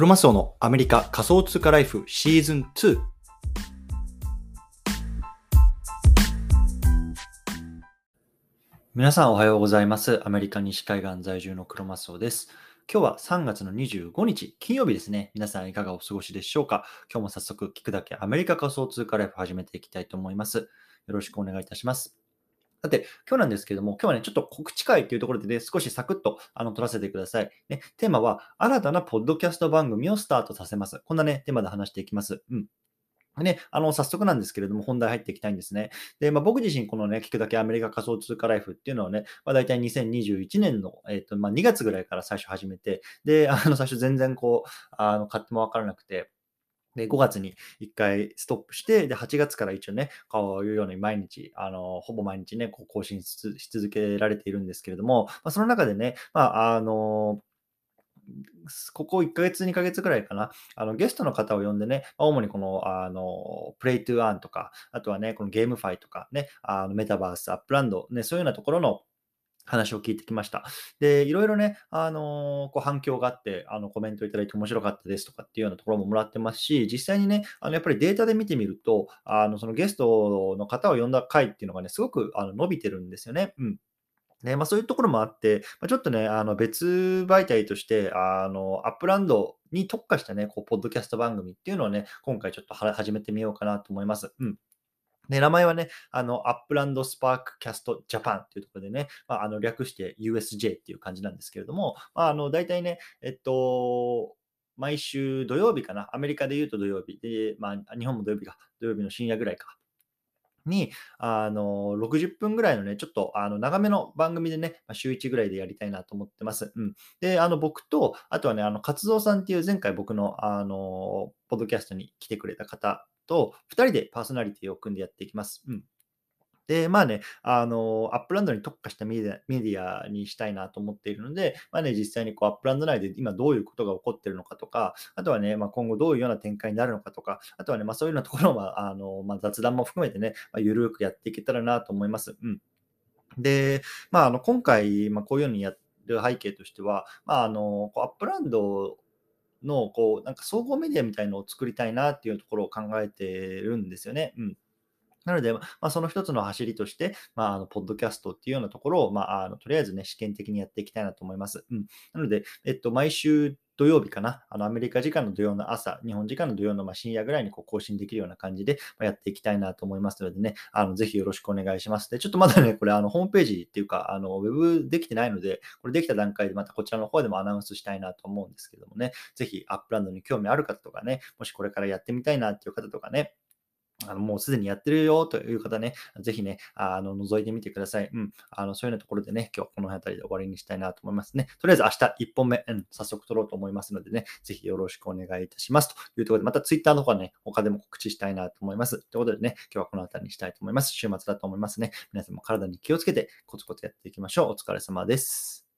クロマスオのアメリカ仮想通貨ライフシーズン2。皆さんおはようございます。アメリカ西海岸在住のクロマスオです。今日は3月の25日、金曜日ですね。皆さんいかがお過ごしでしょうか？今日も早速聞くだけアメリカ仮想通貨ライフ始めていきたいと思います。よろしくお願いいたします。さて、今日なんですけども、今日はね、ちょっと告知会というところでね、少しサクッとあの取らせてください。ね、テーマは、新たなポッドキャスト番組をスタートさせます。こんなね、テーマで話していきます。うん。ね、あの、早速なんですけれども、本題入っていきたいんですね。で、まあ、僕自身、このね、聞くだけアメリカ仮想通貨ライフっていうのをね、まあ、大体2021年の、えっ、と、まあ、2月ぐらいから最初始めて、で、あの、最初全然こう、あの、買ってもわからなくて、で、5月に1回ストップして、で、8月から一応ね、こういうように毎日、あの、ほぼ毎日ね、こう更新し続けられているんですけれども、まあ、その中でね、まあ、あの、ここ1ヶ月、2ヶ月ぐらいかな、あのゲストの方を呼んでね、主にこの、あの、 play to earn とか、あとはね、この GameFi とかね、あのメタバース、 Upland、ね、そういうようなところの話を聞いてきました。で、いろいろね、あのーこう反響があって、あのコメントいただいて面白かったですとかっていうようなところももらってますし、実際にね、あのやっぱりデータで見てみると、あのそのゲストの方を呼んだ回っていうのがね、すごくあの伸びてるんですよね。うん。ねまあ、そういうところもあって、まあ、ちょっとね、あの別媒体として、あの Upland に特化したね、こうポッドキャスト番組っていうのをね、今回ちょっと始めてみようかなと思います。うん。で、名前はね、あの、 Upland Spark Cast Japan っていうところでね、まあ、あの略して USJ っていう感じなんですけれども、まあ、あの、大体ね、えっと、毎週土曜日かな、アメリカで言うと土曜日で、まあ、日本も土曜日か、土曜日の深夜ぐらいか、に、あの、60分ぐらいのね、ちょっとあの長めの番組でね、まあ週1ぐらいでやりたいなと思ってます。うん。で、あの、僕と、あとはね、あの、活動さんっていう前回僕の、あの、ポッドキャストに来てくれた方と、2人でパーソナリティを組んでやっていきます。うん。で、まあね、あの、 Upland に特化したメディアにしたいなと思っているので、まあね、実際にこう Upland 内で今どういうことが起こっているのかとか、あとはね、まあ、今後どういうような展開になるのかとか、あとはね、まあ、そういうようなところは、あの、まあ、雑談も含めてね、まあ、ゆるくやっていけたらなと思います。うん。で、まあ、あの、今回、まあ、こういうようにやる背景としては、まあ、あの、こうアップランドの、こう、なんか総合メディアみたいのを作りたいなっていうところを考えてるんですよね。うん。なので、まあ、その一つの走りとして、まあ、あの、ポッドキャストっていうようなところを、まあ、あのとりあえずね、試験的にやっていきたいなと思います。うん。なので、えっと、毎週土曜日かな、あの、アメリカ時間の土曜の朝、日本時間の土曜のま深夜ぐらいにこう更新できるような感じでまあやっていきたいなと思いますのでね、あの、ぜひよろしくお願いします。で、ちょっとまだね、これ、あの、ホームページっていうか、あの、ウェブできてないので、これできた段階でまたこちらの方でもアナウンスしたいなと思うんですけどもね、ぜひ Upland に興味ある方とかね、もしこれからやってみたいなっていう方とかね、あのもうすでにやってるよという方ね、ぜひね、あの覗いてみてください。うん。あのそういうようなところでね、今日はこの辺りで終わりにしたいなと思いますね。とりあえず明日1本目、うん、早速撮ろうと思いますのでね、ぜひよろしくお願いいたします。というところで、また Twitter の方はね、他でも告知したいなと思います。ということでね、今日はこの辺りにしたいと思います。週末だと思いますね。皆さんも体に気をつけてコツコツやっていきましょう。お疲れ様です。